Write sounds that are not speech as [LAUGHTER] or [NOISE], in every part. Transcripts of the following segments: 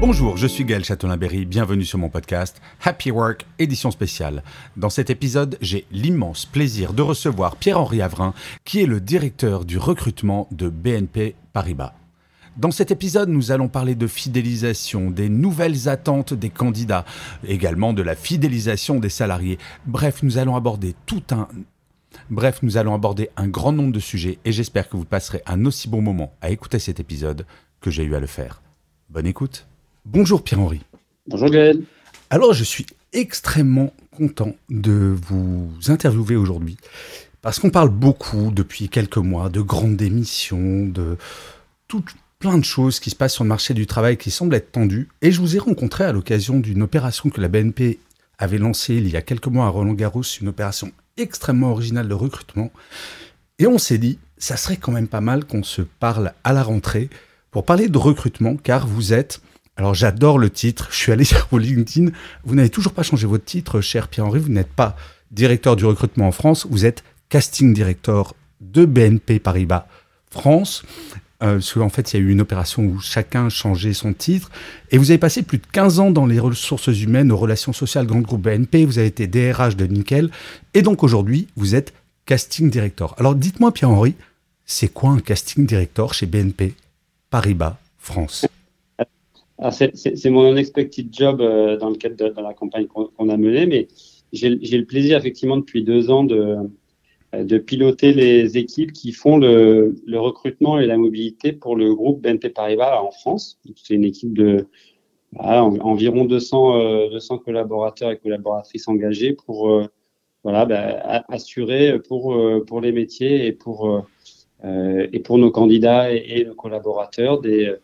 Bonjour, je suis Gaël Châtelain-Berry, bienvenue sur mon podcast Happy Work, édition spéciale. Dans cet épisode, j'ai l'immense plaisir de recevoir Pierre-Henri Avrin, qui est le directeur du recrutement de BNP Paribas. Dans cet épisode, nous allons parler de fidélisation, des nouvelles attentes des candidats, également de la fidélisation des salariés. Bref, nous allons aborder tout un Bref, nous allons aborder un grand nombre de sujets et j'espère que vous passerez un aussi bon moment à écouter cet épisode que j'ai eu à le faire. Bonne écoute. Bonjour Pierre-Henri. Bonjour Gaël. Alors, je suis extrêmement content de vous interviewer aujourd'hui parce qu'on parle beaucoup depuis quelques mois de grandes démissions, de tout plein de choses qui se passent sur le marché du travail qui semblent être tendues. Et je vous ai rencontré à l'occasion d'une opération que la BNP avait lancée il y a quelques mois à Roland Garros, une opération extrêmement originale de recrutement. Et on s'est dit, ça serait quand même pas mal qu'on se parle à la rentrée pour parler de recrutement, car vous êtes, alors j'adore le titre, je suis allé [LAUGHS] sur LinkedIn, vous n'avez toujours pas changé votre titre, cher Pierre-Henri, vous n'êtes pas directeur du recrutement en France, vous êtes casting director de BNP Paribas France. Euh, parce qu'en fait, il y a eu une opération où chacun changeait son titre. Et vous avez passé plus de 15 ans dans les ressources humaines, aux relations sociales, grand groupe BNP. Vous avez été DRH de Nickel. Et donc aujourd'hui, vous êtes casting director. Alors dites-moi, Pierre-Henri, c'est quoi un casting director chez BNP Paribas France? C'est mon unexpected job euh, dans le cadre de, la campagne qu'on a menée, mais j'ai le plaisir effectivement depuis deux ans de, de piloter les équipes qui font le, recrutement et la mobilité pour le groupe BNP Paribas en France. C'est une équipe de environ 200, 200 euh, collaborateurs et collaboratrices engagés pour euh, bah, assurer pour, euh, les métiers et pour, et pour nos candidats et, nos collaborateurs des,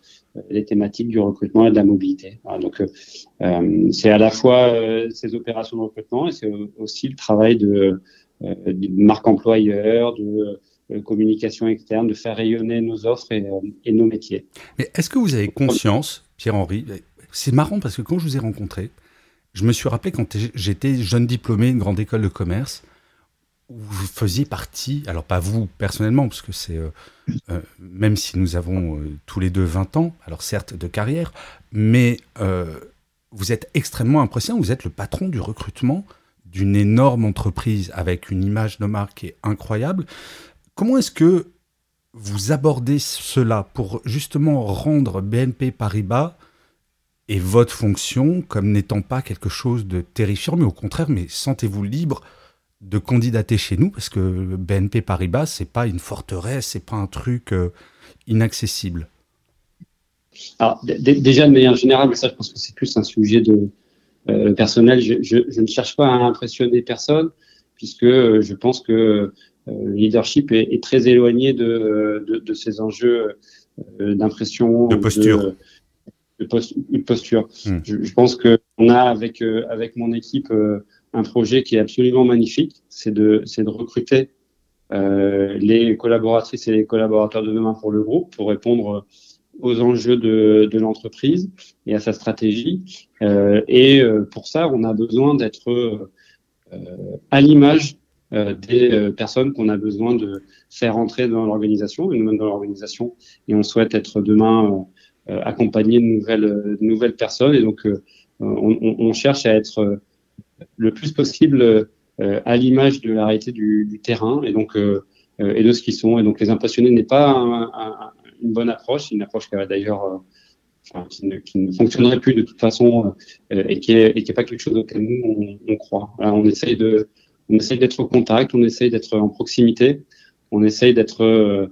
les thématiques du recrutement et de la mobilité. donc, c'est à la fois ces opérations de recrutement et c'est aussi le travail de, euh, de marque employeur, de euh, communication externe, de faire rayonner nos offres et, euh, et nos métiers. Mais est-ce que vous avez conscience, Pierre-Henri, c'est marrant parce que quand je vous ai rencontré, je me suis rappelé quand j'étais jeune diplômé, une grande école de commerce, où vous faisiez partie, alors pas vous personnellement, parce que c'est, même si nous avons tous les deux 20 ans, alors certes de carrière, mais vous êtes extrêmement impressionnant, vous êtes le patron du recrutement d'une énorme entreprise avec une image de marque qui est incroyable. Comment est-ce que vous abordez cela pour justement rendre BNP Paribas et votre fonction comme n'étant pas quelque chose de terrifiant, mais au contraire, mais sentez-vous libre de candidater chez nous parce que BNP Paribas, c'est pas une forteresse, c'est pas un truc euh, inaccessible. Alors, déjà de manière générale, mais ça, je pense que c'est plus un sujet de, euh, personnel, je, je, je, ne cherche pas à impressionner personne, puisque euh, je pense que euh, le leadership est, est, très éloigné de, de, de ces enjeux d'impression. De posture. De, de, posture. Hmm. Je, je, pense qu'on a avec, avec mon équipe un projet qui est absolument magnifique, c'est de, de recruter euh, les collaboratrices et les collaborateurs de demain pour le groupe pour répondre aux enjeux de, de l'entreprise et à sa stratégie. Euh, et euh, pour ça, on a besoin d'être euh, à l'image euh, des personnes qu'on a besoin de faire entrer dans l'organisation et nous-mêmes dans l'organisation. Et on souhaite être demain accompagné de nouvelles, de nouvelles personnes. Et donc, on, on, cherche à être le plus possible à l'image de la réalité du, terrain et donc et de ce qu'ils sont. Et donc, les impressionnés n'est pas un, un, une bonne approche, une approche qui d'ailleurs euh, enfin, qui, ne, fonctionnerait plus de toute façon euh, et qui est, et qui est pas quelque chose auquel nous on, on croit. on essaye de, on essaye d'être au contact, on essaye d'être en proximité, on essaye d'être euh,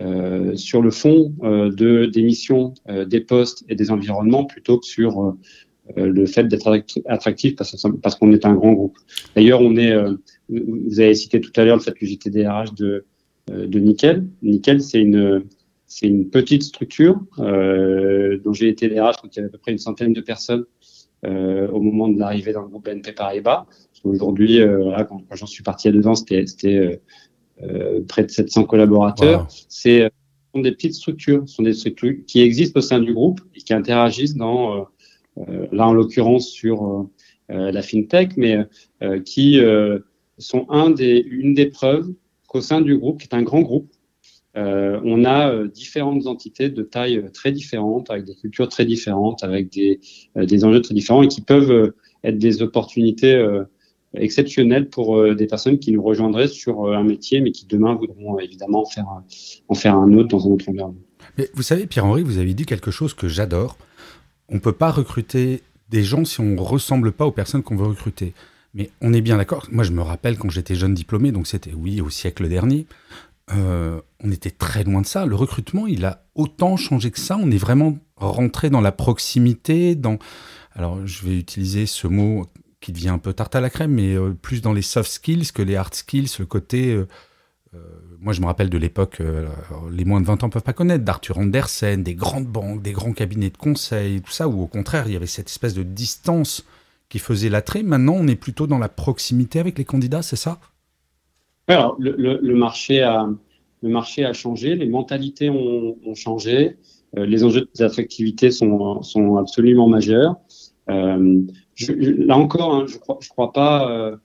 euh sur le fond euh, de des missions, euh, des postes et des environnements plutôt que sur le fait d'être attractif parce, parce qu'on est un grand groupe. D'ailleurs, on est, vous avez cité tout à l'heure le fait que j'étais DRH de, de Nickel. Nickel, c'est une c'est une petite structure dont j'ai été DRH quand il y avait à peu près une centaine de personnes au moment de l'arrivée dans le groupe BNP Paribas. Aujourd'hui, quand, j'en suis parti a deux ans, c'était près de 700 collaborateurs. C'est sont des petites structures, ce sont des structures qui existent au sein du groupe et qui interagissent dans, là en l'occurrence sur la fintech, mais qui sont une des preuves qu'au sein du groupe, qui est un grand groupe, euh, on a euh, différentes entités de taille très différentes, avec des cultures très différentes, avec des, euh, des enjeux très différents et qui peuvent être des opportunités exceptionnelles pour des personnes qui nous rejoindraient sur un métier, mais qui demain voudront évidemment en faire, en faire un autre dans un autre environnement. Mais vous savez, Pierre-Henri, vous avez dit quelque chose que j'adore. On ne peut pas recruter des gens si on ne ressemble pas aux personnes qu'on veut recruter. Mais on est bien d'accord. Moi, je me rappelle quand j'étais jeune diplômé, donc c'était, oui, au siècle dernier, euh, on était très loin de ça. Le recrutement, il a autant changé que ça. On est vraiment rentré dans la proximité, dans... Alors, je vais utiliser ce mot qui devient un peu tarte à la crème, mais euh, plus dans les soft skills que les hard skills, le côté... Euh, moi, je me rappelle de l'époque, les moins de 20 ans peuvent pas connaître, d'Arthur Andersen, des grandes banques, des grands cabinets de conseil, tout ça, où au contraire, il y avait cette espèce de distance qui faisait l'attrait. Maintenant, on est plutôt dans la proximité avec les candidats, c'est ça? Alors, le, marché a, le marché a changé, les mentalités ont, changé, euh, les enjeux d'attractivité sont, sont absolument majeurs. Euh, là encore, hein, je ne crois, pas euh,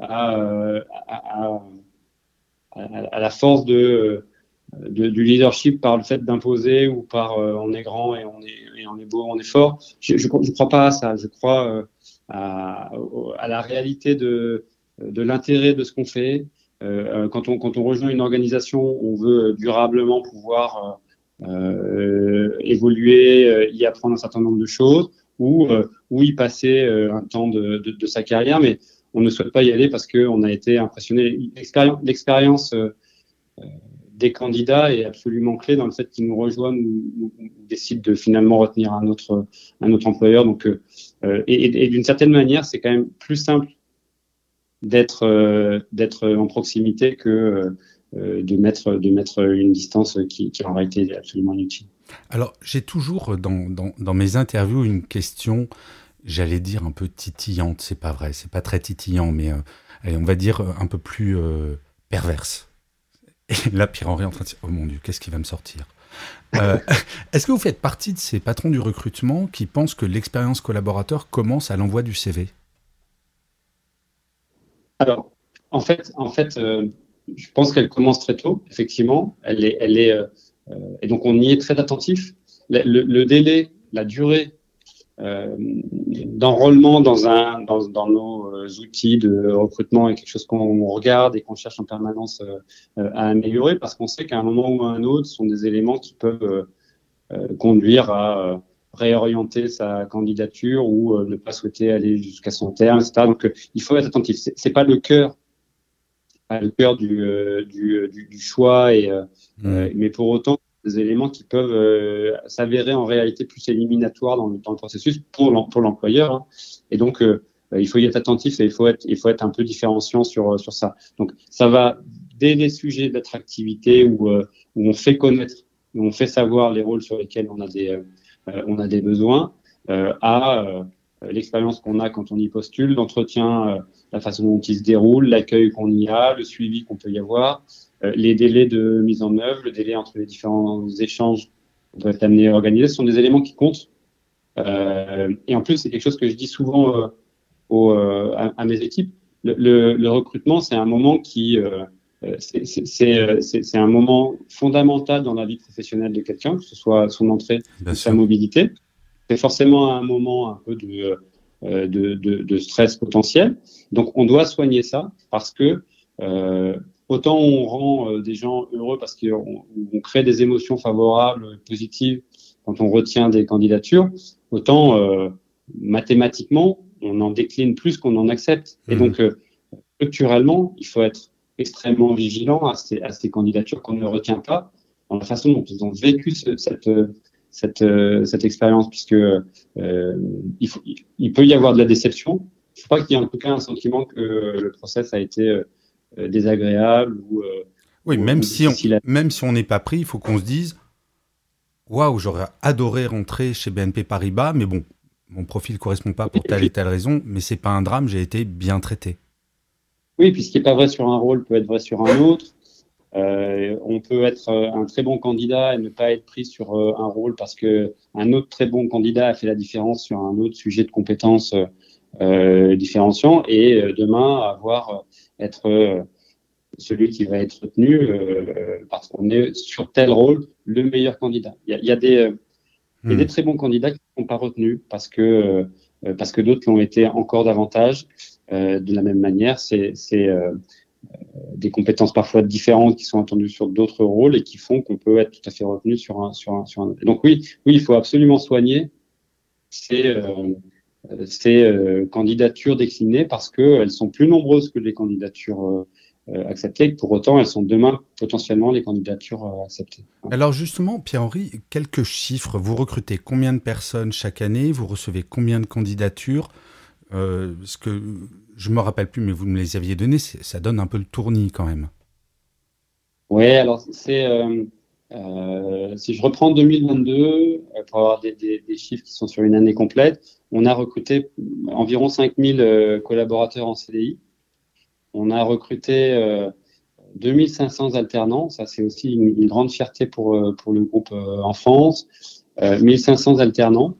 à, à, la force du leadership par le fait d'imposer ou par euh, on est grand et on est, on est beau, on est fort. Je ne crois pas à ça. Je crois euh, à, à, la réalité de, de l'intérêt de ce qu'on fait. Euh, quand, on, quand on rejoint une organisation, on veut durablement pouvoir évoluer, y apprendre un certain nombre de choses ou, ou y passer un temps de, de, de, sa carrière, mais on ne souhaite pas y aller parce qu'on a été impressionné. L'expérience des candidats est absolument clé dans le fait qu'ils nous rejoignent ou, décident de finalement retenir un autre, employeur. Donc, euh, et, d'une certaine manière, c'est quand même plus simple d'être euh, en proximité que euh, de mettre une distance qui, qui aurait été absolument inutile. Alors, j'ai toujours dans, mes interviews une question, j'allais dire un peu titillante, c'est pas vrai, c'est pas très titillant, mais on va dire un peu plus perverse. Et là, Pierre-Henri est en train de dire Oh mon Dieu, qu'est-ce qui va me sortir? Euh, [LAUGHS] Est-ce que vous faites partie de ces patrons du recrutement qui pensent que l'expérience collaborateur commence à l'envoi du CV Alors, en fait, en fait euh, je pense qu'elle commence très tôt, effectivement. Elle est, elle est, euh, et donc, on y est très attentif. le délai, la durée euh, d'enrôlement dans, un, dans, dans nos euh, outils de recrutement est quelque chose qu'on regarde et qu'on cherche en permanence euh, à améliorer parce qu'on sait qu'à un moment ou à un autre, ce sont des éléments qui peuvent conduire à réorienter sa candidature ou ne pas souhaiter aller jusqu'à son terme, etc. Donc, il faut être attentif. C'est pas le cœur, le cœur du, du, du, choix, et, mmh. mais pour autant, des éléments qui peuvent euh, s'avérer en réalité plus éliminatoires dans dans le processus pour l'employeur. Hein. Et donc, euh, il faut y être attentif et il faut être, il faut être un peu différenciant sur, sur ça. Donc, ça va dès les sujets d'attractivité où, euh, où on fait connaître, où on fait savoir les rôles sur lesquels on a des, on a des besoins, à l'expérience qu'on a quand on y postule, l'entretien, la façon dont il se déroule, l'accueil qu'on y a, le suivi qu'on peut y avoir, euh, les délais de mise en œuvre, le délai entre les différents échanges qu'on doit être amené à organiser, ce sont des éléments qui comptent. Euh, et en plus, c'est quelque chose que je dis souvent euh, aux, à, mes équipes. Le, le, recrutement, c'est un moment qui c'est un moment fondamental dans la vie professionnelle de quelqu'un, que ce soit son entrée ou sa mobilité. C'est forcément un moment un peu de, de, de, de, stress potentiel. Donc, on doit soigner ça parce que euh, autant on rend euh, des gens heureux parce qu'on on crée des émotions favorables, positives quand on retient des candidatures, autant euh, mathématiquement on en décline plus qu'on en accepte. Et mmh. donc euh, structurellement, il faut être extrêmement vigilant à ces, à ces candidatures qu'on ne retient pas dans la façon dont ils ont vécu cette, cette, cette expérience, puisque euh, il, faut, il, peut y avoir de la déception. Faut pas qu'il y ait en tout cas un sentiment que le process a été euh, désagréable ou, euh, Oui, même si, on, même si on n'est pas pris, il faut qu'on se dise Waouh, j'aurais adoré rentrer chez BNP Paribas, mais bon, mon profil ne correspond pas pour telle et telle raison, mais c'est pas un drame, j'ai été bien traité. Oui, puis ce qui n'est pas vrai sur un rôle peut être vrai sur un autre. Euh, on peut être euh, un très bon candidat et ne pas être pris sur euh, un rôle parce que un autre très bon candidat a fait la différence sur un autre sujet de compétences euh, différenciant et demain avoir être celui qui va être retenu parce qu'on est sur tel rôle le meilleur candidat. Il y a, des, il y a des hmm. très bons candidats qui ne sont pas retenus parce que parce que d'autres l'ont été encore davantage. de la même manière, c'est des compétences parfois différentes qui sont attendues sur d'autres rôles et qui font qu'on peut être tout à fait retenu sur un, sur un, sur un. Donc oui, oui, il faut absolument soigner ces, euh, ces euh, candidatures déclinées parce qu'elles sont plus nombreuses que les candidatures euh, acceptées pour autant elles sont demain potentiellement les candidatures acceptées. Alors justement, Pierre-Henri, quelques chiffres. Vous recrutez combien de personnes chaque année? Vous recevez combien de candidatures? Ce que je me rappelle plus, mais vous me les aviez donnés, ça donne un peu le tournis quand même. Oui, alors c'est. Euh, euh, si je reprends 2022, euh, pour avoir des, chiffres qui sont sur une année complète, on a recruté environ 5000 collaborateurs en CDI. On a recruté 2500 alternants. Ça, c'est aussi une, une, grande fierté pour, pour le groupe en France. 1500 alternants.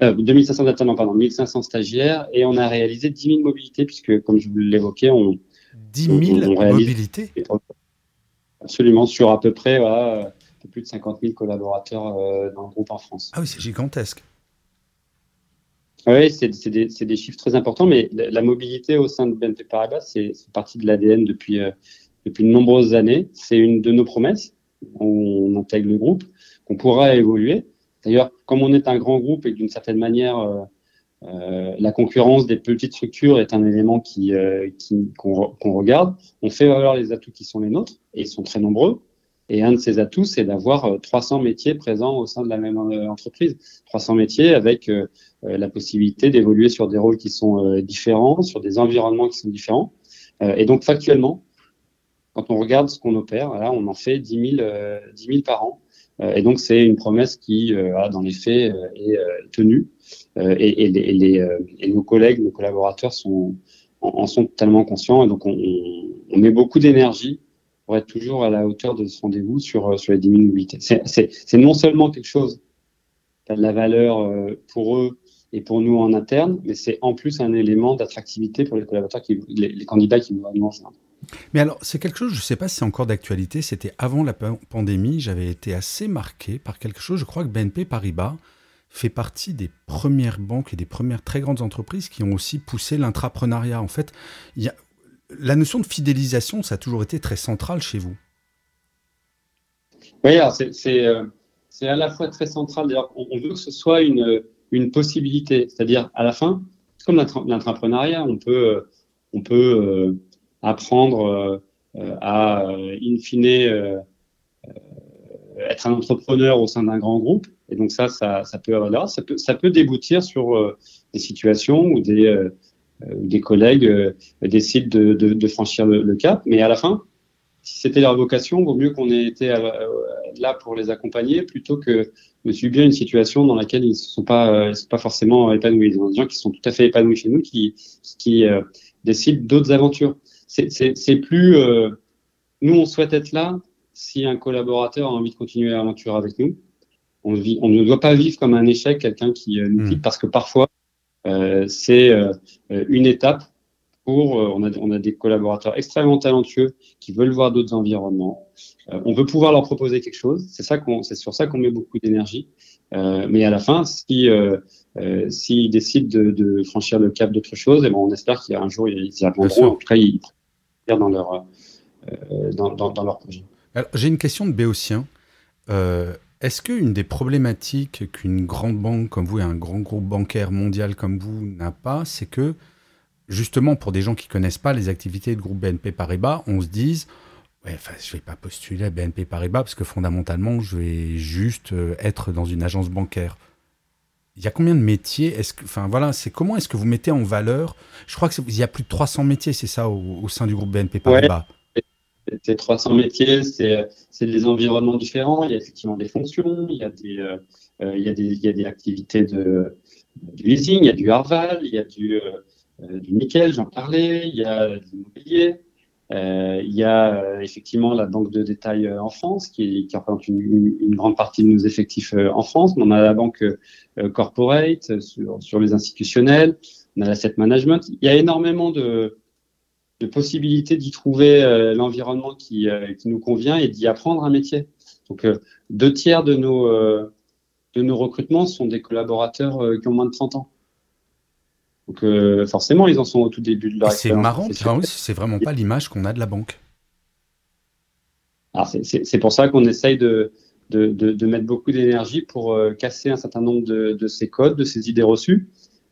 2500 euh, alternants, pardon, 1500 stagiaires, et on a réalisé 10 000 mobilités, puisque, comme je vous l'évoquais, on. 10 000 mobilités Absolument, sur à peu près voilà, plus de 50 000 collaborateurs euh, dans le groupe en France. Ah oui, c'est gigantesque. Oui, c'est des, des, chiffres très importants, mais la, mobilité au sein de BNP Paribas, c'est partie de l'ADN depuis, euh, depuis de nombreuses années. C'est une de nos promesses. On intègre le groupe, qu'on pourra évoluer. D'ailleurs, comme on est un grand groupe et d'une certaine manière, euh, euh, la concurrence des petites structures est un élément qui, euh, qu'on, regarde, on fait valoir les atouts qui sont les nôtres, et ils sont très nombreux. Et un de ces atouts, c'est d'avoir 300 métiers présents au sein de la même entreprise. 300 métiers avec la possibilité d'évoluer sur des rôles qui sont différents, sur des environnements qui sont différents. et donc, factuellement, quand on regarde ce qu'on opère, là, on en fait 10 000, 10 000 par an. Euh, et donc, c'est une promesse qui, euh, dans les faits, euh, est tenue. Et, et, les, et, nos collègues, nos collaborateurs sont, en, sont totalement conscients. Et donc, on, on met beaucoup d'énergie pour être toujours à la hauteur de ce rendez-vous sur, sur les 10 000 mobilités. C'est non seulement quelque chose qui a de la valeur pour eux et pour nous en interne, mais c'est en plus un élément d'attractivité pour les collaborateurs, qui, les, candidats qui nous rejoindre. Mais alors, c'est quelque chose, je ne sais pas si c'est encore d'actualité, c'était avant la pandémie, j'avais été assez marqué par quelque chose, je crois que BNP Paribas fait partie des premières banques et des premières très grandes entreprises qui ont aussi poussé l'intrapreneuriat. En fait, la notion de fidélisation, ça a toujours été très central chez vous. Oui, c'est euh, à la fois très central. D'ailleurs, on, veut que ce soit une, une possibilité. C'est-à-dire, à la fin, comme l'intrapreneuriat, on peut, euh, on peut euh, apprendre euh, euh, à, euh, in fine, être un entrepreneur au sein d'un grand groupe. Et donc ça, ça, ça peut, avoir ça peut, ça peut déboutir sur des situations où des, des collègues décident de, de, de franchir le, cap. Mais à la fin, si c'était leur vocation, vaut mieux qu'on ait été là pour les accompagner plutôt que de subir une situation dans laquelle ils ne sont pas, pas forcément épanouis. Il y des gens qui sont tout à fait épanouis chez nous qui, qui décident d'autres aventures c'est plus. Euh, nous, on souhaite être là si un collaborateur a envie de continuer l'aventure avec nous. On, vit, on ne doit pas vivre comme un échec quelqu'un qui euh, nous quitte hmm. parce que parfois, euh, c'est une étape pour. on, a, on a des collaborateurs extrêmement talentueux qui veulent voir d'autres environnements. on veut pouvoir leur proposer quelque chose. C'est ça qu'on, c'est sur ça qu'on met beaucoup d'énergie. mais à la fin, si s'ils décident de, de, franchir le cap d'autre chose, et eh ben on espère qu'il y a un jour ils y répondront. En tout cas, ils, dans leur, euh, dans, leur projet. J'ai une question de Béotien. Euh, est-ce qu'une des problématiques qu'une grande banque comme vous et un grand groupe bancaire mondial comme vous n'a pas, c'est que justement pour des gens qui connaissent pas les activités de groupe BNP Paribas, on se dise ouais, enfin, je vais pas postuler à BNP Paribas parce que fondamentalement, je vais juste euh, être dans une agence bancaire il y a combien de métiers Est-ce que, enfin voilà, c'est comment est-ce que vous mettez en valeur Je crois qu'il y a plus de 300 métiers, c'est ça, au, sein du groupe BNP Paribas. c'est 300 métiers, c'est des environnements différents. Il y a effectivement des fonctions, il y a des, il y a des, il y a des activités de, du leasing, il y a du Harval, il y a du, du nickel, j'en parlais, il y a de l'immobilier. Euh, il y a euh, effectivement la banque de détail euh, en France, qui, représente une, grande partie de nos effectifs en France. on a la banque corporate sur, les institutionnels, on a l'asset management. Il y a énormément de, possibilités d'y trouver l'environnement qui, nous convient et d'y apprendre un métier. Donc, deux tiers de nos recrutements sont des collaborateurs qui ont moins de 30 ans. Donc euh, forcément, ils en sont au tout début de leur C'est marrant, c'est vraiment pas l'image qu'on a de la banque. C'est pour ça qu'on essaye de, de, de, mettre beaucoup d'énergie pour euh, casser un certain nombre de, de, ces codes, de ces idées reçues,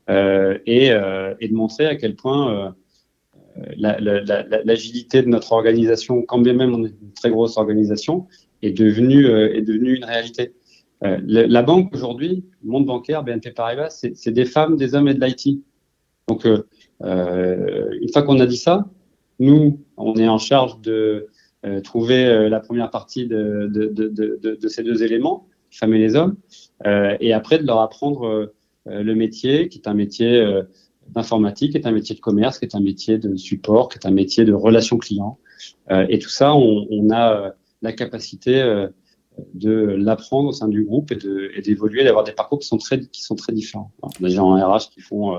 euh, et, et, de montrer à quel point l'agilité de notre organisation, quand bien même on est une très grosse organisation, est devenue, est devenue une réalité. la banque aujourd'hui, le monde bancaire, BNP Paribas, c'est des femmes, des hommes et de l'IT. Donc, euh, euh, une fois qu'on a dit ça, nous, on est en charge de euh, trouver la première partie de, de, de, de, ces deux éléments, femmes et les hommes, et après de leur apprendre le métier, qui est un métier d'informatique, qui est un métier de commerce, qui est un métier de support, qui est un métier de relation client. et tout ça, on, on a la capacité de l'apprendre au sein du groupe et d'évoluer, d'avoir des parcours qui sont très, qui sont très différents. Alors, des gens en RH qui font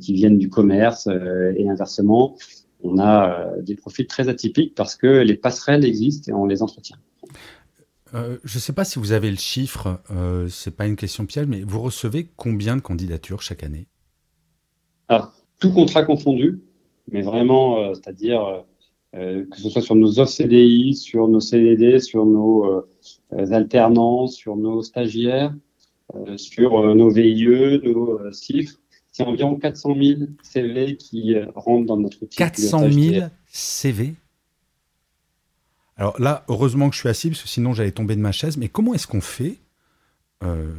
qui viennent du commerce euh, et inversement. On a euh, des profils très atypiques parce que les passerelles existent et on les entretient. je ne sais pas si vous avez le chiffre, euh, c'est pas une question piège, mais vous recevez combien de candidatures chaque année? Alors, tout contrat confondu, mais vraiment, c'est-à-dire que ce soit sur nos offres CDI, sur nos CDD, sur nos alternants, sur nos stagiaires, sur nos VIE, nos CIF, c'est environ 400 000 CV qui euh, rentrent dans notre outil. 400 000 CV Alors là, heureusement que je suis assis, parce que sinon j'allais tomber de ma chaise. Mais comment est-ce qu'on fait euh,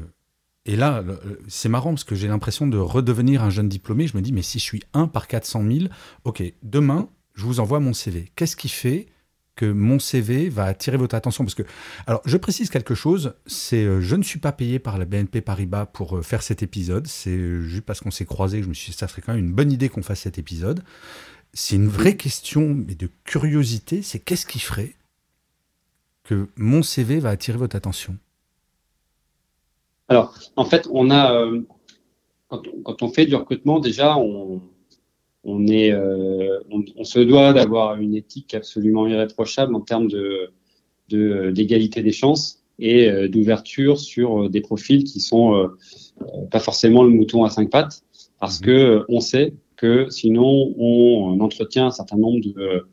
Et là, c'est marrant, parce que j'ai l'impression de redevenir un jeune diplômé. Je me dis, mais si je suis 1 par 400 000, ok, demain, je vous envoie mon CV. Qu'est-ce qui fait? Que mon CV va attirer votre attention parce que alors je précise quelque chose, c'est euh, je ne suis pas payé par la BNP Paribas pour euh, faire cet épisode, c'est euh, juste parce qu'on s'est croisé que je me suis dit ça serait quand même une bonne idée qu'on fasse cet épisode. C'est une vraie question mais de curiosité, c'est qu'est-ce qui ferait que mon CV va attirer votre attention? Alors, en fait, on a quand, quand on fait du recrutement déjà on on est, euh, on, se doit d'avoir une éthique absolument irréprochable en termes de d'égalité des chances et euh, d'ouverture sur euh, des profils qui sont pas forcément le mouton à cinq pattes, parce mmh. que on sait que sinon on, entretient un certain nombre de,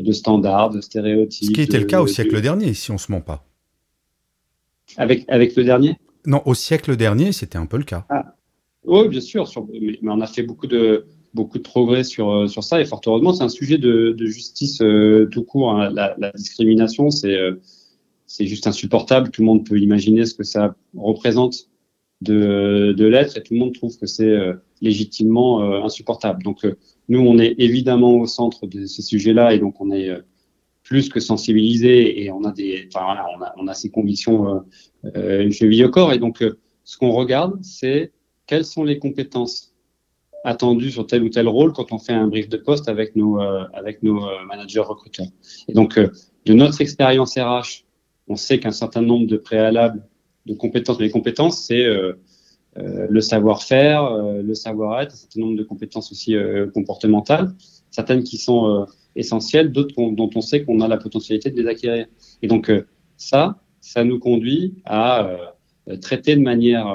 de standards, de stéréotypes. Ce qui était le cas au siècle dernier, si on se ment pas. Avec, avec le dernier? Non, au siècle dernier, c'était un peu le cas. Ah. Oui, bien sûr, mais, on a fait beaucoup de, beaucoup de progrès sur, euh, sur ça et fort heureusement, c'est un sujet de, justice euh, tout court. Hein. La, discrimination, c'est euh, c'est juste insupportable. Tout le monde peut imaginer ce que ça représente de, l'être et tout le monde trouve que c'est légitimement insupportable. Donc nous, on est évidemment au centre de ces sujets-là et donc on est plus que sensibilisé et on a des, on a, on a ces convictions euh, cheville au corps et donc ce qu'on regarde, c'est quelles sont les compétences attendu sur tel ou tel rôle quand on fait un brief de poste avec nos, euh, avec nos euh, managers recruteurs. Et donc, euh, de notre expérience RH, on sait qu'un certain nombre de préalables de compétences, les compétences, c'est le savoir-faire, le savoir-être, un certain nombre de compétences aussi comportementales, certaines qui sont essentielles, d'autres dont on sait qu'on a la potentialité de les acquérir. Et donc, ça, ça nous conduit à traiter de manière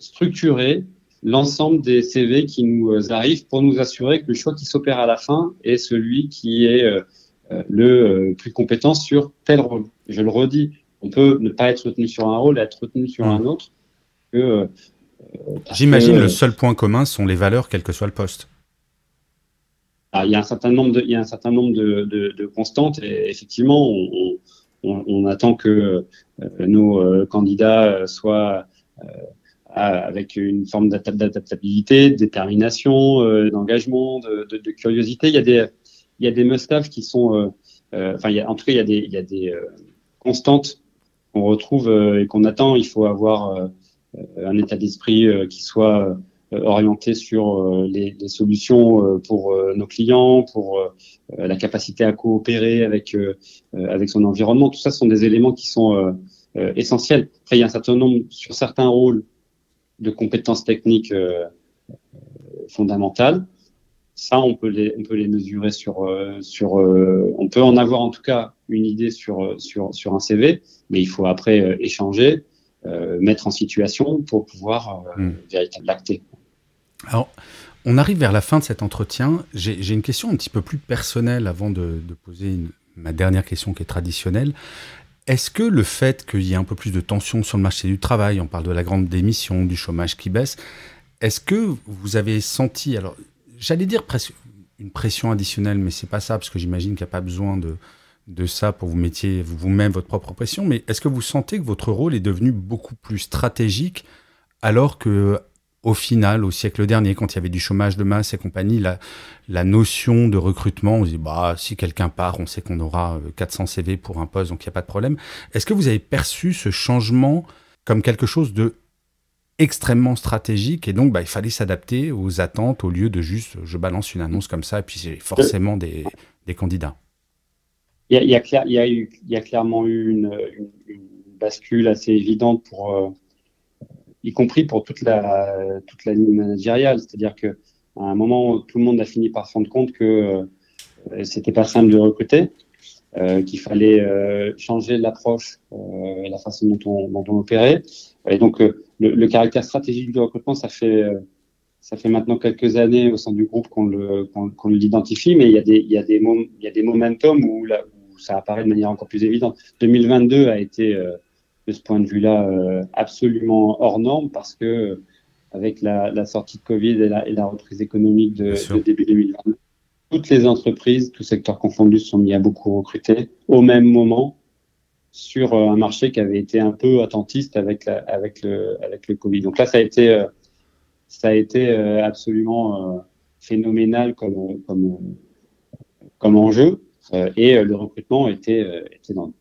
structurer l'ensemble des CV qui nous euh, arrivent pour nous assurer que le choix qui s'opère à la fin est celui qui est euh, euh, le plus compétent sur tel rôle. Je le redis, on peut ne pas être retenu sur un rôle et être retenu sur un autre. Que, J'imagine le seul point commun sont les valeurs, quel que soit le poste. Ah, il y a un certain nombre de, il y a un certain nombre de, de, de constantes et effectivement, on, on, on attend que nos candidats soient avec une forme d'adaptabilité, de détermination, euh, d'engagement, de, curiosité. Il y a des, il must-have qui sont, enfin, en tout cas, il y a des, il y a des constantes qu'on retrouve et qu'on attend. Il faut avoir un état d'esprit qui soit orienté sur les, les, solutions pour nos clients, pour la capacité à coopérer avec avec son environnement. Tout ça sont des éléments qui sont essentiels. Après, il y a un certain nombre sur certains rôles de compétences techniques fondamentales. Ça, on peut les, on peut les mesurer sur, euh, sur euh, on peut en avoir en tout cas une idée sur, euh, sur, sur un CV, mais il faut après échanger, mettre en situation pour pouvoir hmm. véritablement l'acter. Alors, on arrive vers la fin de cet entretien. J'ai une question un petit peu plus personnelle avant de, de poser ma dernière question qui est traditionnelle. Est-ce que le fait qu'il y ait un peu plus de tension sur le marché du travail, on parle de la grande démission, du chômage qui baisse, est-ce que vous avez senti, alors j'allais dire presque une pression additionnelle, mais c'est pas ça, parce que j'imagine qu'il n'y a pas besoin de, de ça pour vous mettiez vous-même votre propre pression, mais est-ce que vous sentez que votre rôle est devenu beaucoup plus stratégique alors que au final, au siècle dernier, quand il y avait du chômage de masse et compagnie, la, notion de recrutement, on se dit, bah, si quelqu'un part, on sait qu'on aura 400 euh, CV pour un poste, donc il n'y a pas de problème. Est-ce que vous avez perçu ce changement comme quelque chose de extrêmement stratégique et donc bah, il fallait s'adapter aux attentes au lieu de juste je balance une annonce comme ça et puis j'ai forcément des, candidats? Il y, a, clairement eu une, une, bascule assez évidente pour, euh, y compris pour toute la, toute la ligne managériale. C'est-à-dire qu'à un moment, tout le monde a fini par se rendre compte que euh, c'était pas simple de recruter. Euh, qu'il fallait euh, changer l'approche euh, et la façon dont on, dont on opérait. Et donc, euh, le, le, caractère stratégique du recrutement, ça fait, euh, ça fait maintenant quelques années au sein du groupe qu'on le, qu'on, l'identifie, mais il y a des, il y a des, il y a des momentum où, là, où ça apparaît de manière encore plus évidente. 2022 a été, de ce point de vue-là, absolument hors norme parce que, avec la, la sortie de Covid et la, et la reprise économique de, de début 2022, toutes les entreprises, tous secteurs confondus, sont mis à beaucoup recruter au même moment sur euh, un marché qui avait été un peu attentiste avec, la, avec, le, avec le Covid. Donc là, ça a été, euh, ça a été euh, absolument phénoménal comme, comme, comme enjeu. Et le recrutement était, était dans,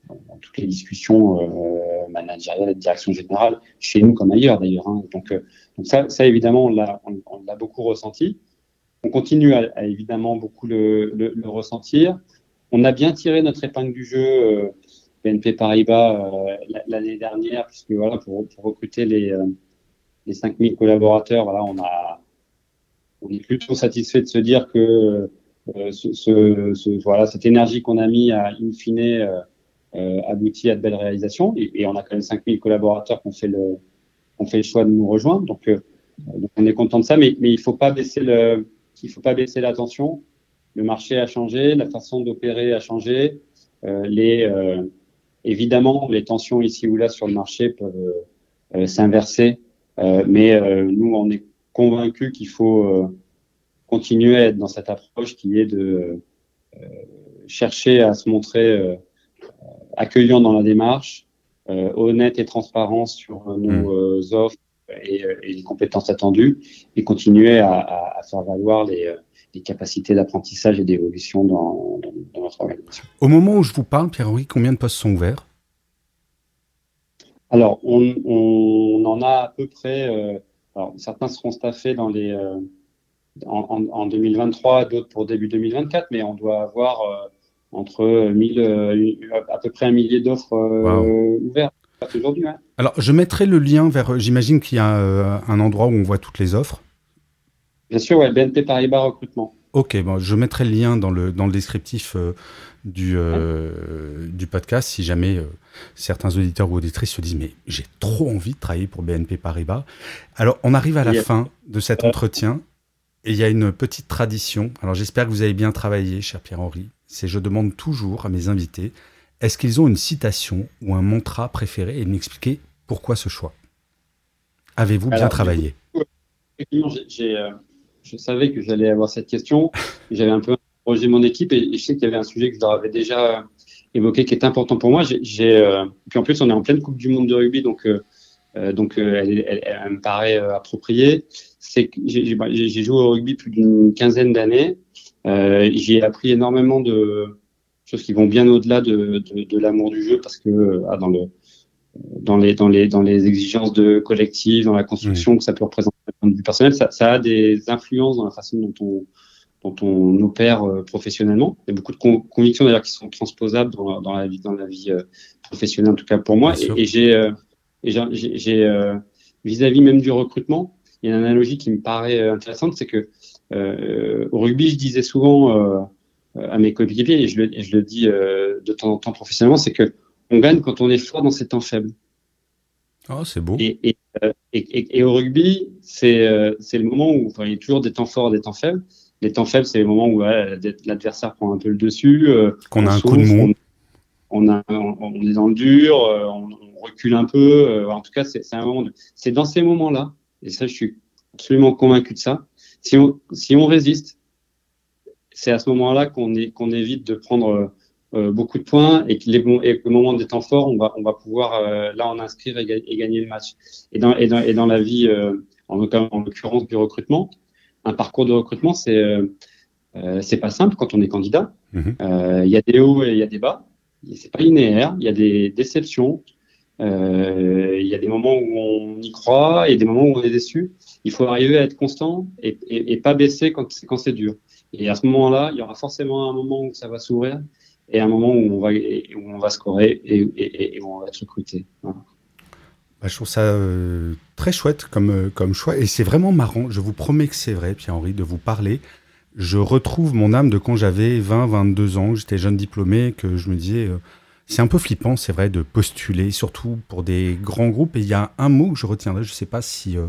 toutes les discussions managériales et de direction générale, chez nous comme ailleurs d'ailleurs. Hein. Donc, ça, évidemment, on l'a beaucoup ressenti. On continue à, évidemment beaucoup le, ressentir. On a bien tiré notre épingle du jeu, euh, BNP Paribas, euh, l'année dernière, puisque voilà, pour, recruter les, euh, les 5000 collaborateurs, voilà, on est plutôt satisfait de se dire que euh, ce, ce, voilà, cette énergie qu'on a mis à in fine euh, abouti à de belles réalisations. Et, et, on a quand même 5000 collaborateurs qui ont fait le, ont fait le choix de nous rejoindre. Donc, donc on est content de ça, mais, mais il faut pas baisser le, il ne faut pas baisser l'attention. Le marché a changé, la façon d'opérer a changé. Euh, les, euh, évidemment, les tensions ici ou là sur le marché peuvent euh, s'inverser, euh, mais euh, nous, on est convaincus qu'il faut euh, continuer à être dans cette approche qui est de chercher à se montrer accueillant dans la démarche, honnête et transparent sur nos mmh. offres et, euh, et, les compétences attendues et continuer à, à, à faire valoir les, euh, les capacités d'apprentissage et d'évolution dans, dans, dans, notre organisation. Au moment où je vous parle, Pierre-Henri, combien de postes sont ouverts? Alors, on, on, en a à peu près, euh, alors, certains seront staffés dans les, euh, en, en, 2023, d'autres pour début 2024, mais on doit avoir euh, entre 1000, à peu près un millier d'offres wow. ouvertes aujourd'hui. Hein. Alors, je mettrai le lien vers. Euh, j'imagine qu'il y a euh, un endroit où on voit toutes les offres. Bien sûr, ouais, BNP Paribas recrutement. Ok, bon, je mettrai le lien dans le, dans le descriptif euh, du, euh, du podcast si jamais euh, certains auditeurs ou auditrices se disent Mais j'ai trop envie de travailler pour BNP Paribas. Alors, on arrive à la fin de cet entretien et il y a une petite tradition. Alors, j'espère que vous avez bien travaillé, cher Pierre-Henri. C'est je demande toujours à mes invités est-ce qu'ils ont une citation ou un mantra préféré et m'expliquer pourquoi ce choix? Avez-vous bien travaillé? Effectivement, euh, je savais que j'allais avoir cette question. [LAUGHS] J'avais un peu interrogé mon équipe et, et, je sais qu'il y avait un sujet que je leur avais déjà évoqué qui est important pour moi. J'ai, euh, puis en plus, on est en pleine Coupe du Monde de rugby, donc, euh, donc elle, elle, elle, me paraît appropriée. C'est que j'ai joué au rugby plus d'une quinzaine d'années Euh, J'ai appris énormément de choses qui vont bien au-delà de, de, de l'amour du jeu parce que ah, dans le dans les dans les dans les exigences de collectif, dans la construction que ça peut représenter du personnel, ça, ça, a des influences dans la façon dont on dont on opère euh, professionnellement. Il y a beaucoup de convictions d'ailleurs qui sont transposables dans, dans, la vie dans la vie euh, professionnelle en tout cas pour moi. Et, et j'ai euh, j'ai vis-à-vis même du recrutement, il y a une analogie qui me paraît intéressante, c'est que au rugby, je disais souvent à mes coéquipiers et je le, et je le dis de temps en temps professionnellement, c'est que on gagne quand on est fort dans ses temps faibles. Oh, c'est beau. Et, et, et, et, au rugby, c'est euh, le moment où enfin, il y a toujours des temps forts, des temps faibles. Les temps faibles, c'est les moments où l'adversaire prend un peu le dessus. Euh, Qu'on a un coup de mou. On, a, on, on, est dans le dur, euh, on, recule un peu. Euh, en tout cas, c'est un moment. De... C'est dans ces moments-là, et ça, je suis absolument convaincu de ça. Si on, si on résiste, c'est à ce moment-là qu'on qu'on évite de prendre euh, beaucoup de points et que les et le moment des temps forts, on va, on va pouvoir euh, là en inscrire et, et, gagner le match. Et dans, et dans, et dans la vie, euh, en, en l'occurrence du recrutement, un parcours de recrutement, c'est c'est pas simple quand on est candidat. Mhm. Il y a des hauts et il y a des bas. C'est pas linéaire. Il y a des déceptions. Il y a des moments où on y croit et des moments où on est déçu. Il faut arriver à être constant et, pas baisser quand, quand c'est dur. Et à ce moment-là, il y aura forcément un moment où ça va s'ouvrir et un moment où on va, où scorer et, où on va être recruté. Bah, je trouve ça euh, très chouette comme, euh, comme choix et c'est vraiment marrant. Je vous promets que c'est vrai, Pierre-Henri, de vous parler. Je retrouve mon âme de quand j'avais 20, 22 ans, j'étais jeune diplômé, que je me disais, euh, c'est un peu flippant, c'est vrai, de postuler, surtout pour des grands groupes. Et il y a un mot que je retiendrai, je ne sais pas si euh,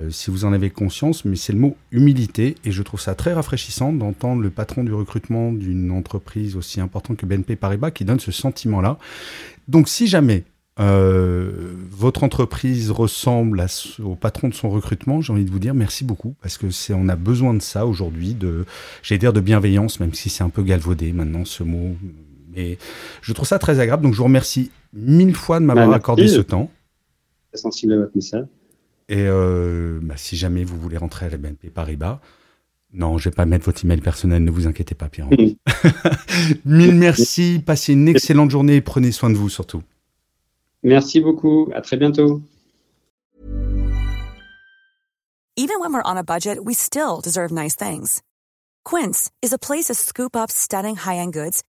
euh, si vous en avez conscience, mais c'est le mot humilité, et je trouve ça très rafraîchissant d'entendre le patron du recrutement d'une entreprise aussi importante que BNP Paribas qui donne ce sentiment-là. Donc si jamais euh, votre entreprise ressemble à, au patron de son recrutement, j'ai envie de vous dire merci beaucoup parce que c'est on a besoin de ça aujourd'hui, de j'ai dire de bienveillance, même si c'est un peu galvaudé maintenant ce mot, mais je trouve ça très agréable. Donc je vous remercie mille fois de m'avoir bah, accordé ce temps. Sensible à votre message. Et euh, bah, si jamais vous voulez rentrer à la BNP Paribas, non, je vais pas mettre votre email personnel, ne vous inquiétez pas, Pierre. [LAUGHS] [LAUGHS] Mille merci, passez une excellente journée et prenez soin de vous surtout. Merci beaucoup, à très bientôt. Even when we're on a budget, we still deserve nice things. Quince is a place to scoop up stunning high-end goods